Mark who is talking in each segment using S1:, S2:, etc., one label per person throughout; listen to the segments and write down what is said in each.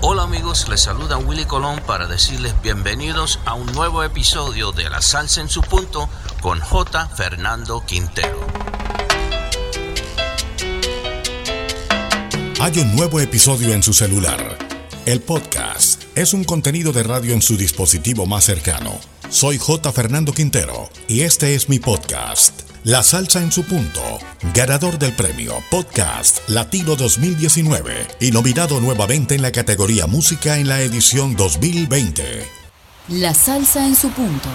S1: Hola amigos, les saluda Willy Colón para decirles bienvenidos a un nuevo episodio de La Salsa en su punto con J. Fernando Quintero.
S2: Hay un nuevo episodio en su celular. El podcast es un contenido de radio en su dispositivo más cercano. Soy J. Fernando Quintero y este es mi podcast. La salsa en su punto, ganador del premio Podcast Latino 2019 y nominado nuevamente en la categoría Música en la edición 2020.
S3: La salsa en su punto.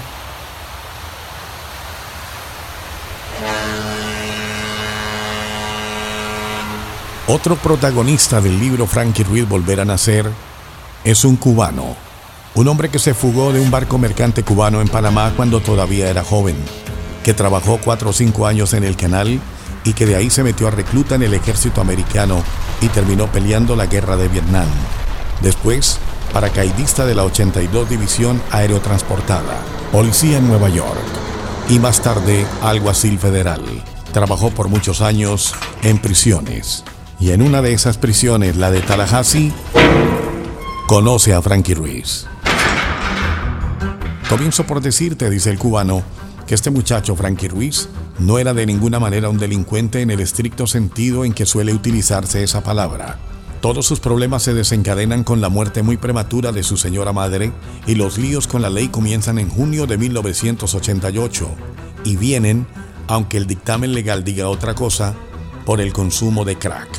S2: Otro protagonista del libro Frankie Ruiz Volver a Nacer es un cubano, un hombre que se fugó de un barco mercante cubano en Panamá cuando todavía era joven que trabajó cuatro o cinco años en el canal y que de ahí se metió a recluta en el ejército americano y terminó peleando la guerra de Vietnam. Después, paracaidista de la 82 División Aerotransportada, policía en Nueva York y más tarde alguacil federal. Trabajó por muchos años en prisiones y en una de esas prisiones, la de Tallahassee, conoce a Frankie Ruiz. Comienzo por decirte, dice el cubano, que este muchacho, Frankie Ruiz, no era de ninguna manera un delincuente en el estricto sentido en que suele utilizarse esa palabra. Todos sus problemas se desencadenan con la muerte muy prematura de su señora madre y los líos con la ley comienzan en junio de 1988 y vienen, aunque el dictamen legal diga otra cosa, por el consumo de crack.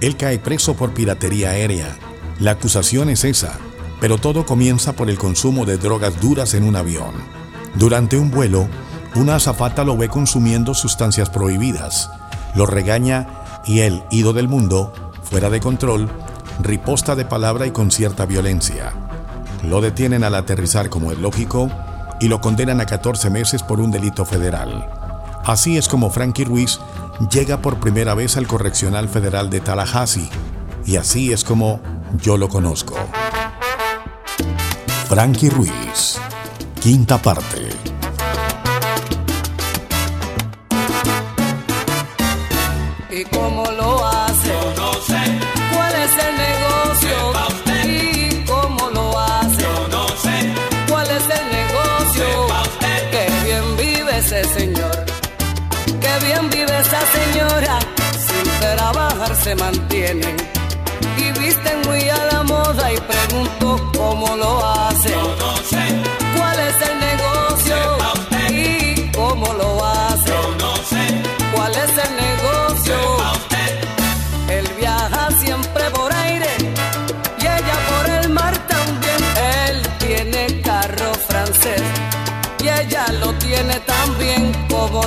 S2: Él cae preso por piratería aérea. La acusación es esa, pero todo comienza por el consumo de drogas duras en un avión. Durante un vuelo, una azafata lo ve consumiendo sustancias prohibidas, lo regaña y él, ido del mundo, fuera de control, riposta de palabra y con cierta violencia. Lo detienen al aterrizar como es lógico y lo condenan a 14 meses por un delito federal. Así es como Frankie Ruiz llega por primera vez al Correccional Federal de Tallahassee y así es como yo lo conozco. Frankie Ruiz Quinta parte.
S4: ¿Y cómo lo hace?
S5: no sé.
S4: ¿Cuál es el negocio?
S5: usted.
S4: ¿Y cómo lo hace?
S5: no sé.
S4: ¿Cuál es el negocio?
S5: usted.
S4: Qué bien vive ese señor. Qué bien vive esa señora. Sin trabajar se mantienen. Y visten muy a la moda y pregunto cómo lo hace.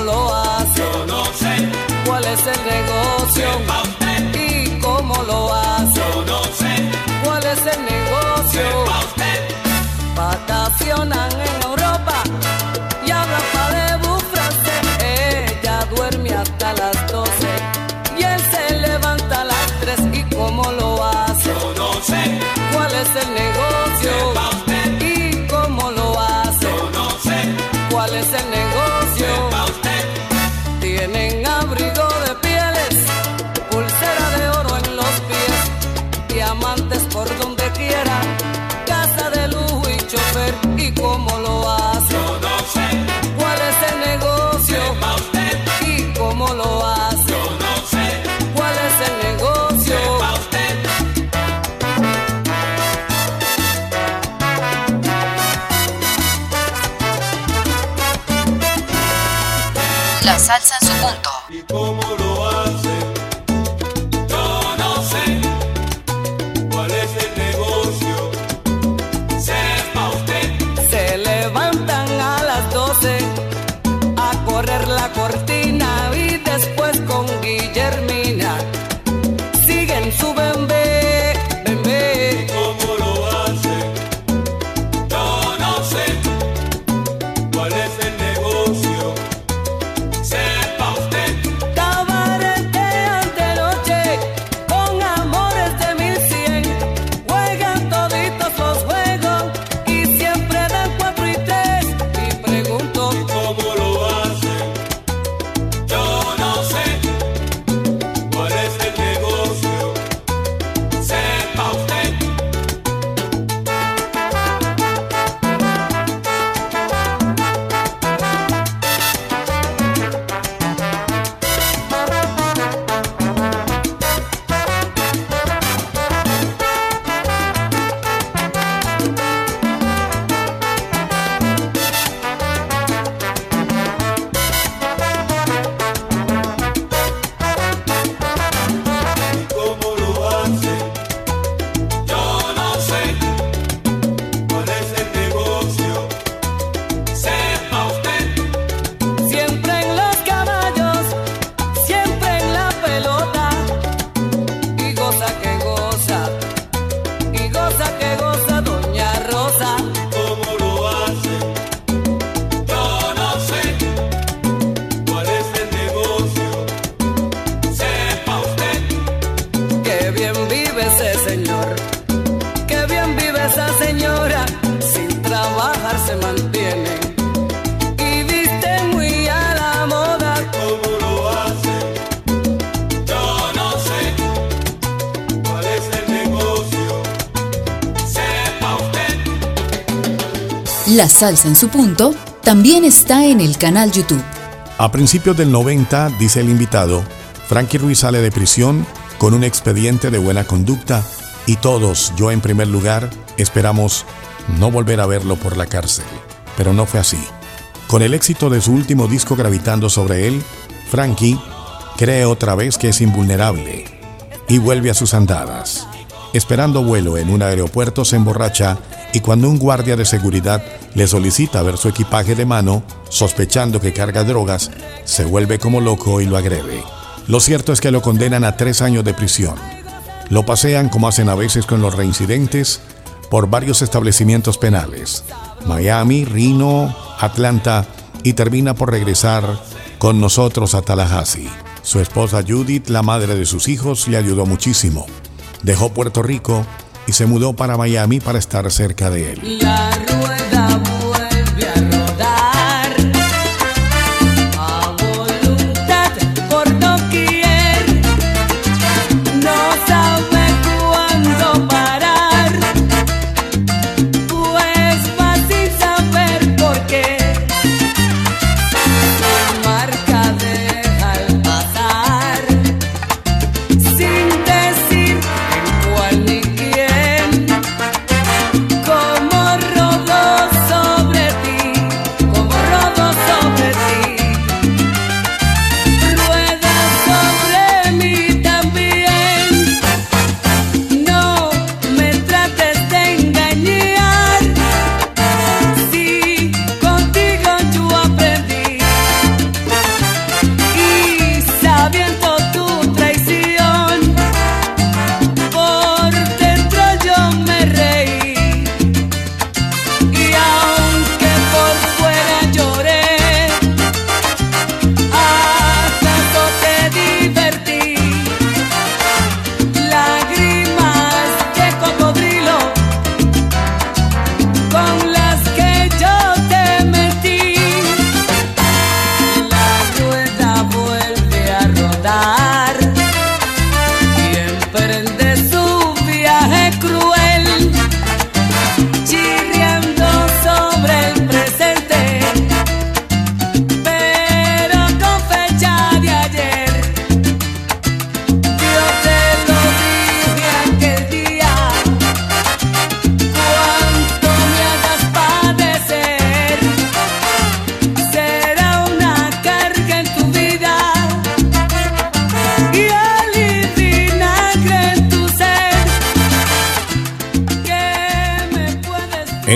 S4: Lo hace?
S5: no sé.
S4: ¿Cuál es el negocio?
S5: usted.
S4: ¿Y cómo lo hace?
S5: no sé.
S4: ¿Cuál es el negocio?
S5: usted.
S4: Vacacionan en Europa La salsa en su punto.
S6: Esa señora, sin trabajar se mantiene y viste muy a la moda.
S3: ¿Cómo lo hace? Yo no sé cuál es el negocio. Sepa usted.
S4: La salsa en su punto también está en el canal YouTube.
S2: A principios del 90, dice el invitado, Frankie Ruiz sale de prisión con un expediente de buena conducta y todos, yo en primer lugar, esperamos no volver a verlo por la cárcel. Pero no fue así. Con el éxito de su último disco gravitando sobre él, Frankie cree otra vez que es invulnerable y vuelve a sus andadas. Esperando vuelo en un aeropuerto se emborracha y cuando un guardia de seguridad le solicita ver su equipaje de mano, sospechando que carga drogas, se vuelve como loco y lo agrede. Lo cierto es que lo condenan a tres años de prisión. Lo pasean como hacen a veces con los reincidentes por varios establecimientos penales. Miami, Reno, Atlanta y termina por regresar con nosotros a Tallahassee. Su esposa Judith, la madre de sus hijos, le ayudó muchísimo. Dejó Puerto Rico y se mudó para Miami para estar cerca de él.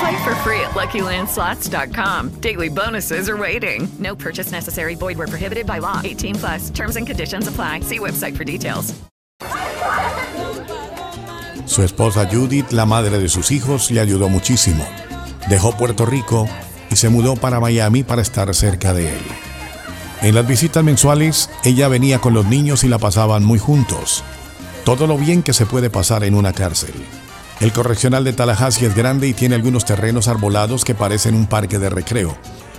S7: Play for free at LuckyLandSlots.com. Daily bonuses are waiting. No purchase necessary. Void where prohibited by law. 18 plus. Terms and conditions apply. See website for details.
S2: Su esposa Judith, la madre de sus hijos, le ayudó muchísimo. Dejó Puerto Rico y se mudó para Miami para estar cerca de él. En las visitas mensuales, ella venía con los niños y la pasaban muy juntos. Todo lo bien que se puede pasar en una cárcel. El correccional de Tallahassee es grande y tiene algunos terrenos arbolados que parecen un parque de recreo.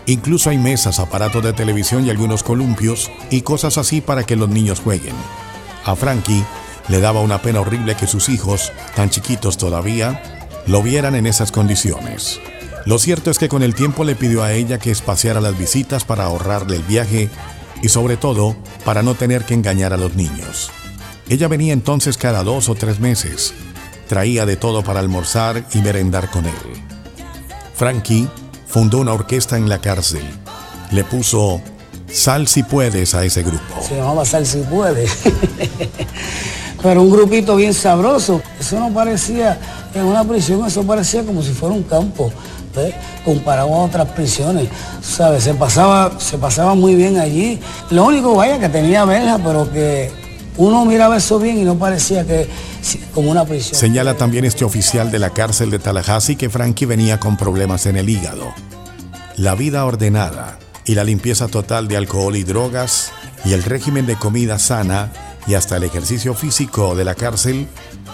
S2: Incluso hay mesas, aparatos de televisión y algunos columpios y cosas así para que los niños jueguen. A Frankie le daba una pena horrible que sus hijos, tan chiquitos todavía, lo vieran en esas condiciones. Lo cierto es que con el tiempo le pidió a ella que espaciara las visitas para ahorrarle el viaje y sobre todo para no tener que engañar a los niños. Ella venía entonces cada dos o tres meses. Traía de todo para almorzar y merendar con él. Frankie fundó una orquesta en la cárcel. Le puso Sal si puedes a ese grupo.
S8: Se llamaba Sal si puede. Pero un grupito bien sabroso. Eso no parecía, en una prisión, eso parecía como si fuera un campo. ¿ves? Comparado a otras prisiones. ¿Sabes? Se pasaba, se pasaba muy bien allí. Lo único, vaya, que tenía verja, pero que uno miraba eso bien y no parecía que como una prisión.
S2: Señala también este oficial de la cárcel de Tallahassee que Frankie venía con problemas en el hígado. La vida ordenada y la limpieza total de alcohol y drogas y el régimen de comida sana y hasta el ejercicio físico de la cárcel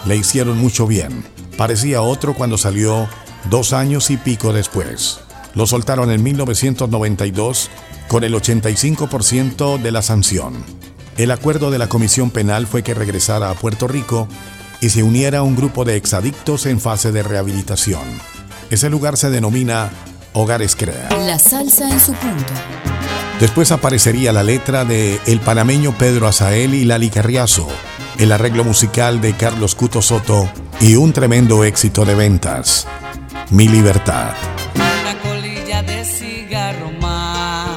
S2: le hicieron mucho bien. Parecía otro cuando salió dos años y pico después. Lo soltaron en 1992 con el 85% de la sanción. El acuerdo de la Comisión Penal fue que regresara a Puerto Rico y se uniera a un grupo de exadictos en fase de rehabilitación. Ese lugar se denomina Hogares Crea.
S3: La salsa en su punto.
S2: Después aparecería la letra de el panameño Pedro Azael y Lali Carriazo, el arreglo musical de Carlos Cuto Soto y un tremendo éxito de ventas, Mi Libertad.
S4: Una colilla de cigarro más.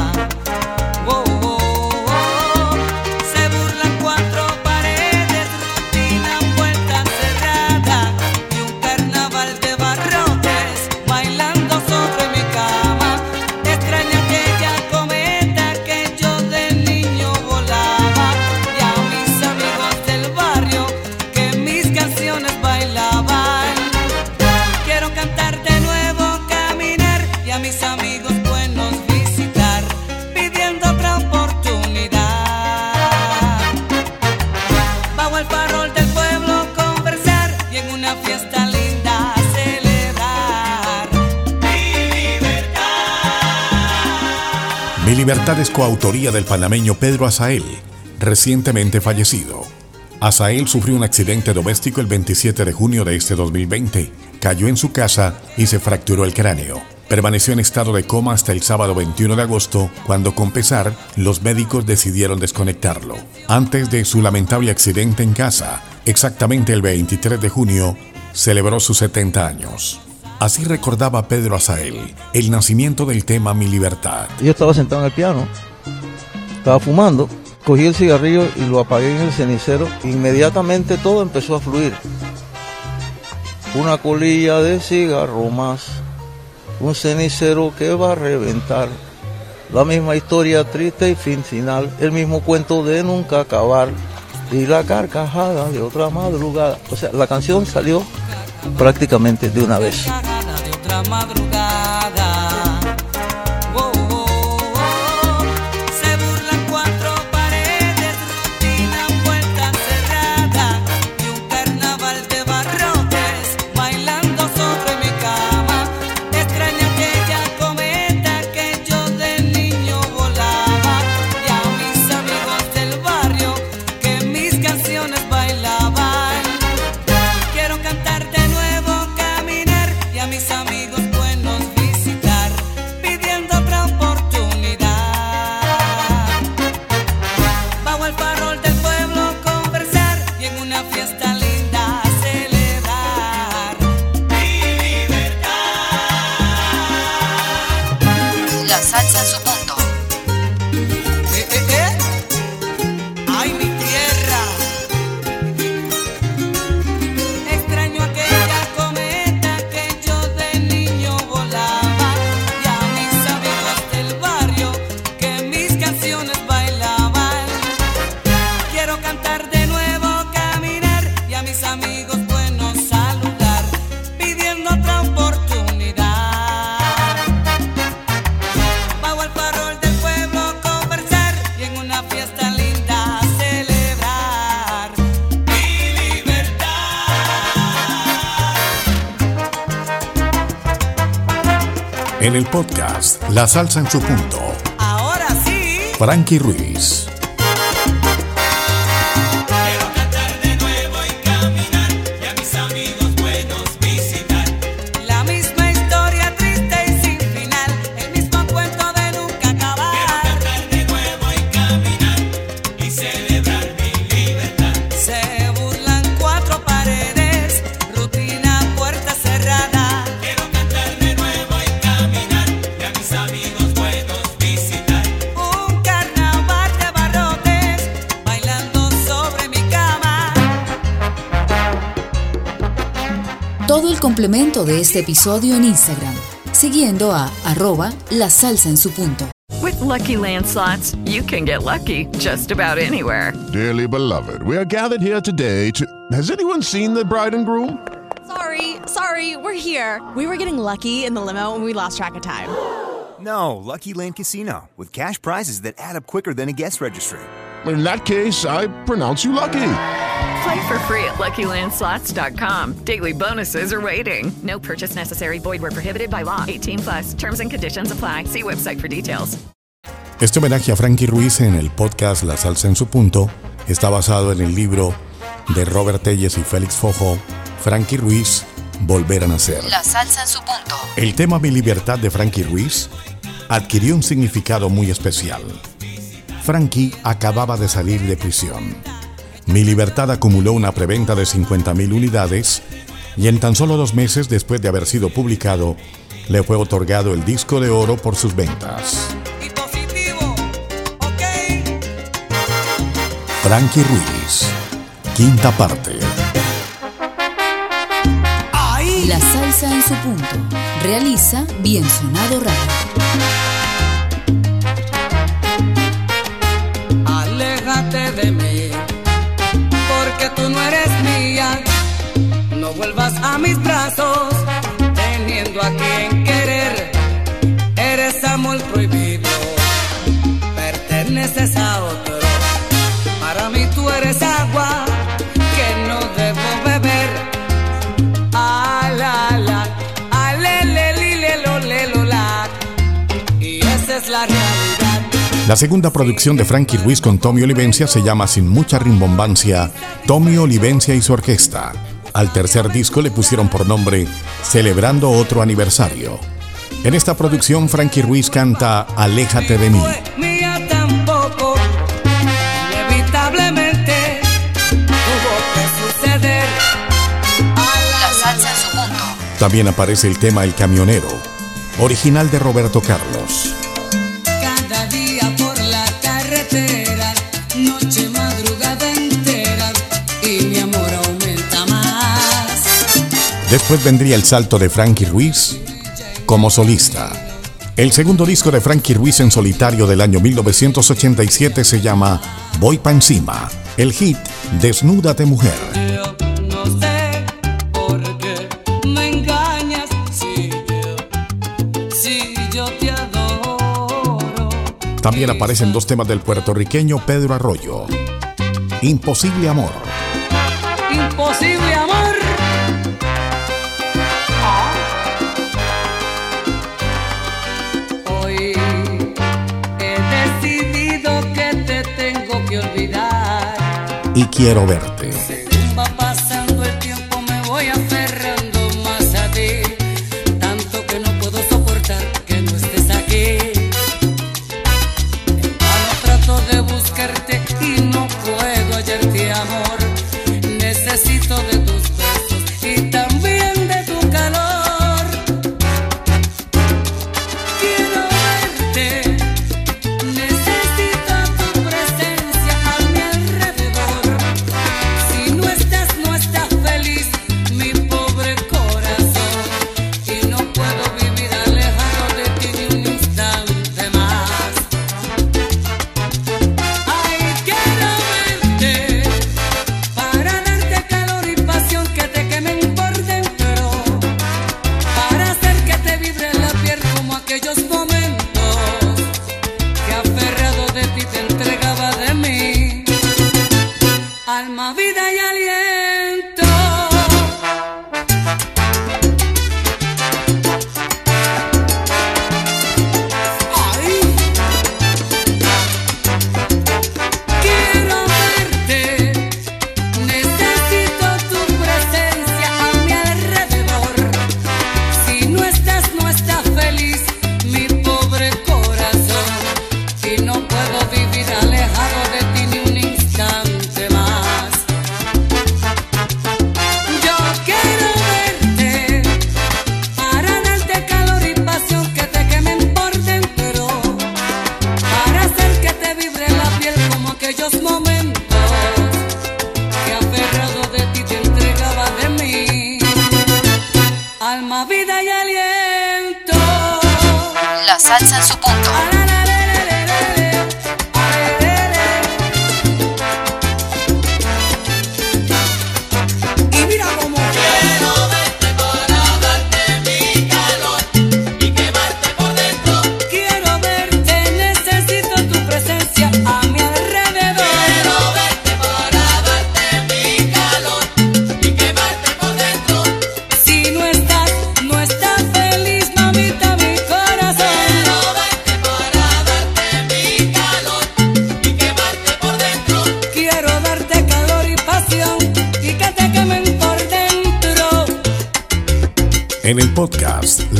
S4: Mi Libertad
S2: es coautoría del panameño Pedro Azael, recientemente fallecido. Azael sufrió un accidente doméstico el 27 de junio de este 2020. Cayó en su casa y se fracturó el cráneo. Permaneció en estado de coma hasta el sábado 21 de agosto, cuando con pesar los médicos decidieron desconectarlo. Antes de su lamentable accidente en casa, exactamente el 23 de junio, celebró sus 70 años. Así recordaba Pedro Azael el nacimiento del tema Mi Libertad.
S9: Yo estaba sentado en el piano, estaba fumando, cogí el cigarrillo y lo apagué en el cenicero. Inmediatamente todo empezó a fluir. Una colilla de cigarro más, un cenicero que va a reventar. La misma historia triste y fin final, el mismo cuento de nunca acabar y la carcajada de otra madrugada. O sea, la canción salió prácticamente de una vez.
S4: Carcajada de otra madrugada.
S2: En el podcast La Salsa en su punto,
S4: Ahora sí,
S2: Frankie Ruiz.
S3: Todo el complemento de este episodio en Instagram, siguiendo a arroba la salsa en su punto.
S7: With Lucky Land slots, you can get lucky just about anywhere.
S10: Dearly beloved, we are gathered here today to. Has anyone seen the bride and groom?
S11: Sorry, sorry, we're here. We were getting lucky in the limo and we lost track of time.
S12: No, Lucky Land Casino, with cash prizes that add up quicker than a guest registry.
S10: In that case, I pronounce you lucky.
S7: Play for free at LuckyLandSlots.com. Daily bonuses are waiting. No purchase necessary. Void were prohibited by law. 18 plus. Terms and conditions apply. See website for details.
S2: Este homenaje a Frankie Ruiz en el podcast La Salsa en su punto está basado en el libro de Robert Telles y Félix Fojo, Frankie Ruiz, Volver a Nacer.
S3: La salsa en su punto.
S2: El tema Mi libertad de Frankie Ruiz adquirió un significado muy especial. Frankie acababa de salir de prisión. Mi libertad acumuló una preventa de 50.000 unidades y en tan solo dos meses después de haber sido publicado, le fue otorgado el disco de oro por sus ventas.
S4: Y positivo, ok.
S2: Frankie Ruiz, quinta parte.
S3: La salsa en su punto. Realiza Bien Sonado Radio.
S4: Mis brazos, teniendo a quien querer. Eres amor prohibido, perteneces a otro. Para mí tú eres agua que no debo beber. Ah, la, la, ah, le, le, li, le, lo, le, lo, la. Y esa es la realidad.
S2: La segunda producción de Frankie Ruiz con Tommy Olivencia se llama sin mucha rimbombancia Tommy Olivencia y su orquesta. Al tercer disco le pusieron por nombre Celebrando otro aniversario. En esta producción Frankie Ruiz canta Aléjate de mí.
S4: fue mía tampoco. Inevitablemente tuvo que suceder.
S3: La salsa en su punto.
S2: También aparece el tema El Camionero, original de Roberto Carlos. Después vendría el salto de Frankie Ruiz como solista. El segundo disco de Frankie Ruiz en solitario del año 1987 se llama Voy pa' encima. El hit Desnúdate mujer. También aparecen dos temas del puertorriqueño Pedro Arroyo. Imposible amor.
S4: Imposible amor.
S2: Y quiero verte.
S3: Su punto.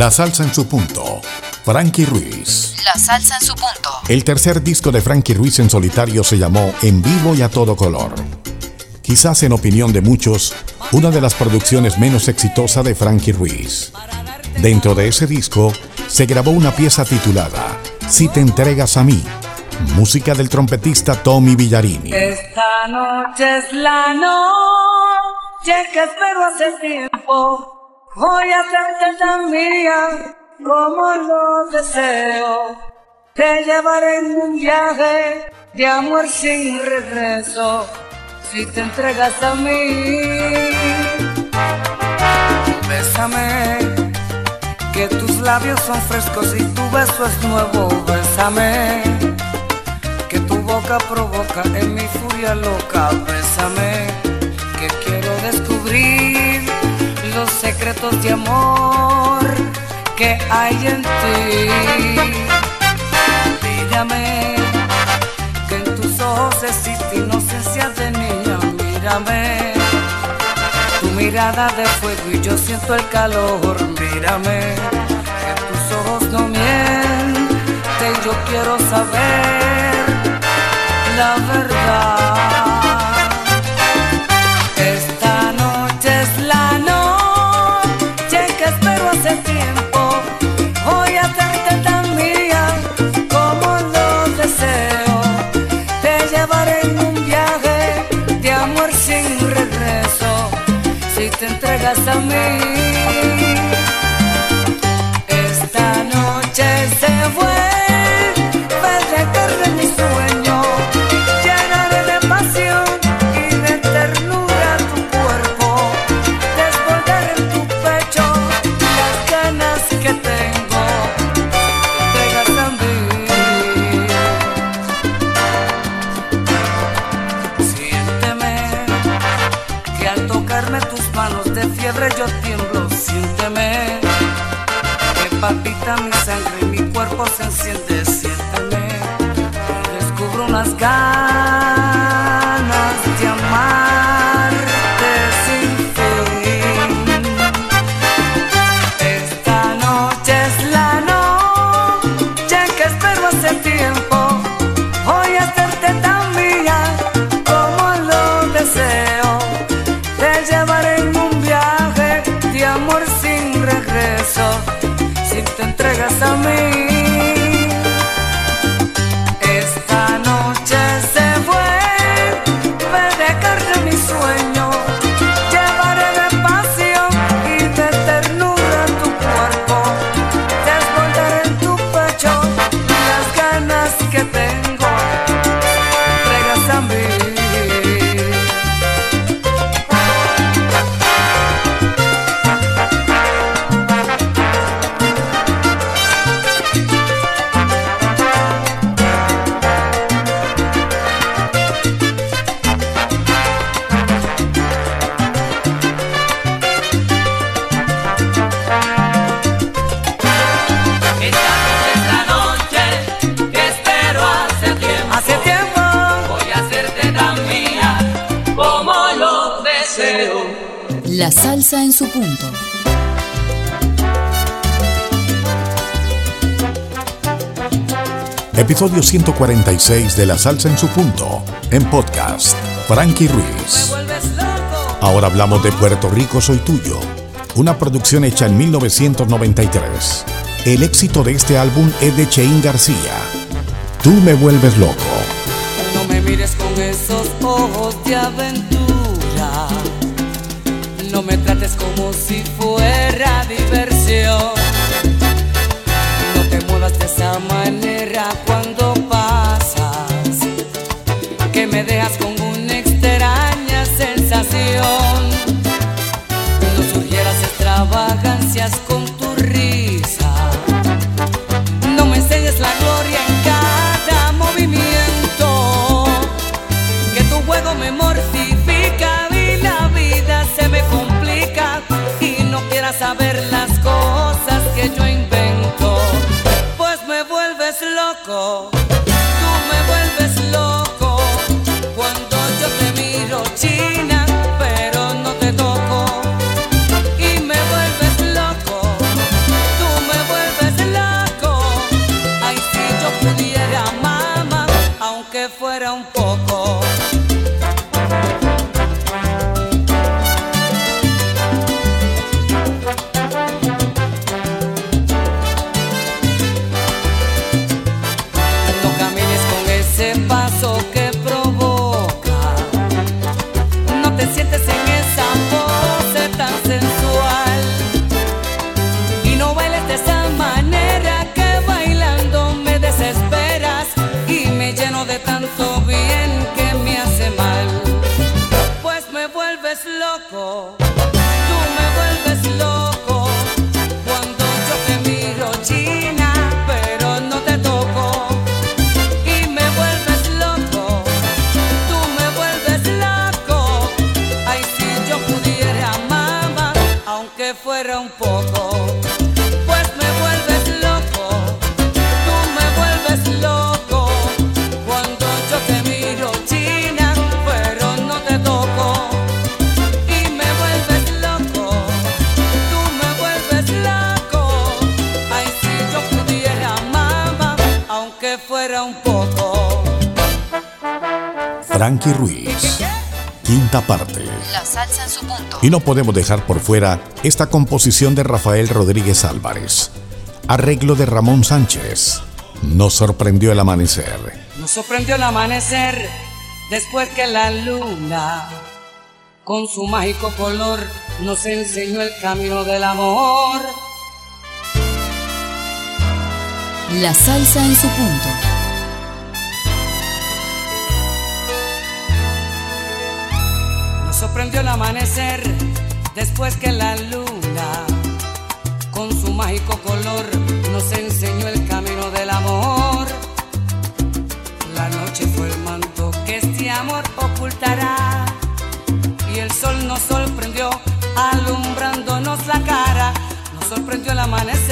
S2: La Salsa en su punto, Frankie Ruiz.
S3: La salsa en su punto.
S2: El tercer disco de Frankie Ruiz en solitario se llamó En vivo y a todo color. Quizás en opinión de muchos, una de las producciones menos exitosa de Frankie Ruiz. Dentro de ese disco se grabó una pieza titulada Si te entregas a mí, música del trompetista Tommy Villarini.
S4: Esta noche es la noche que espero hace tiempo. Voy a hacerte tan mía como lo deseo. Te llevaré en un viaje de amor sin regreso. Si te entregas a mí, bésame. Que tus labios son frescos y tu beso es nuevo. Bésame que tu boca provoca en mi furia loca. Bésame, secretos de amor que hay en ti. Mírame, que en tus ojos existe inocencia de niña. Mírame, tu mirada de fuego y yo siento el calor. Mírame, que tus ojos no mienten. Yo quiero saber la verdad. Entregas a. tocarme tus manos de fiebre yo tiemblo. Siénteme que palpita mi sangre y mi cuerpo se enciende. Siénteme descubro unas ganas en
S3: su punto.
S2: Episodio 146 de La Salsa en su punto, en podcast, Frankie Ruiz. Ahora hablamos de Puerto Rico Soy Tuyo, una producción hecha en 1993. El éxito de este álbum es de Cheín García. Tú me vuelves loco.
S4: No me mires con esos ojos de aventura. No me trates si fuera diversión. No te muevas de esa manera fuera un poco.
S2: Frankie Ruiz. Quinta parte.
S3: La salsa en su punto.
S2: Y no podemos dejar por fuera esta composición de Rafael Rodríguez Álvarez. Arreglo de Ramón Sánchez. Nos sorprendió el amanecer.
S4: Nos sorprendió el amanecer después que la luna, con su mágico color, nos enseñó el camino del amor.
S3: La salsa en su punto.
S4: Nos sorprendió el amanecer después que la luna, con su mágico color, nos enseñó el camino del amor. La noche fue el manto que este amor ocultará y el sol nos sorprendió alumbrándonos la cara. Nos sorprendió el amanecer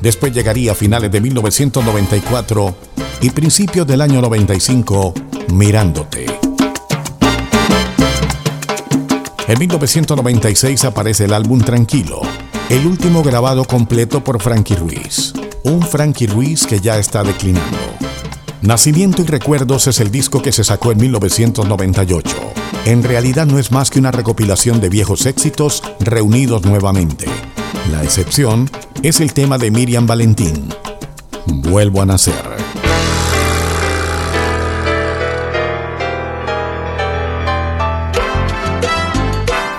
S2: Después llegaría a finales de 1994 y principios del año 95, Mirándote. En 1996 aparece el álbum Tranquilo, el último grabado completo por Frankie Ruiz. Un Frankie Ruiz que ya está declinando. Nacimiento y Recuerdos es el disco que se sacó en 1998. En realidad no es más que una recopilación de viejos éxitos reunidos nuevamente. La excepción es el tema de Miriam Valentín. Vuelvo a nacer.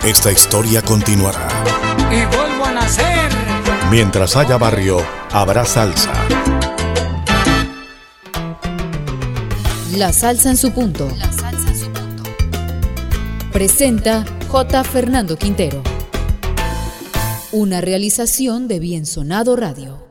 S2: Esta historia continuará.
S4: Y vuelvo a nacer.
S2: Mientras haya barrio, habrá salsa.
S3: La salsa en su punto. Presenta J. Fernando Quintero. Una realización de Bien Sonado Radio.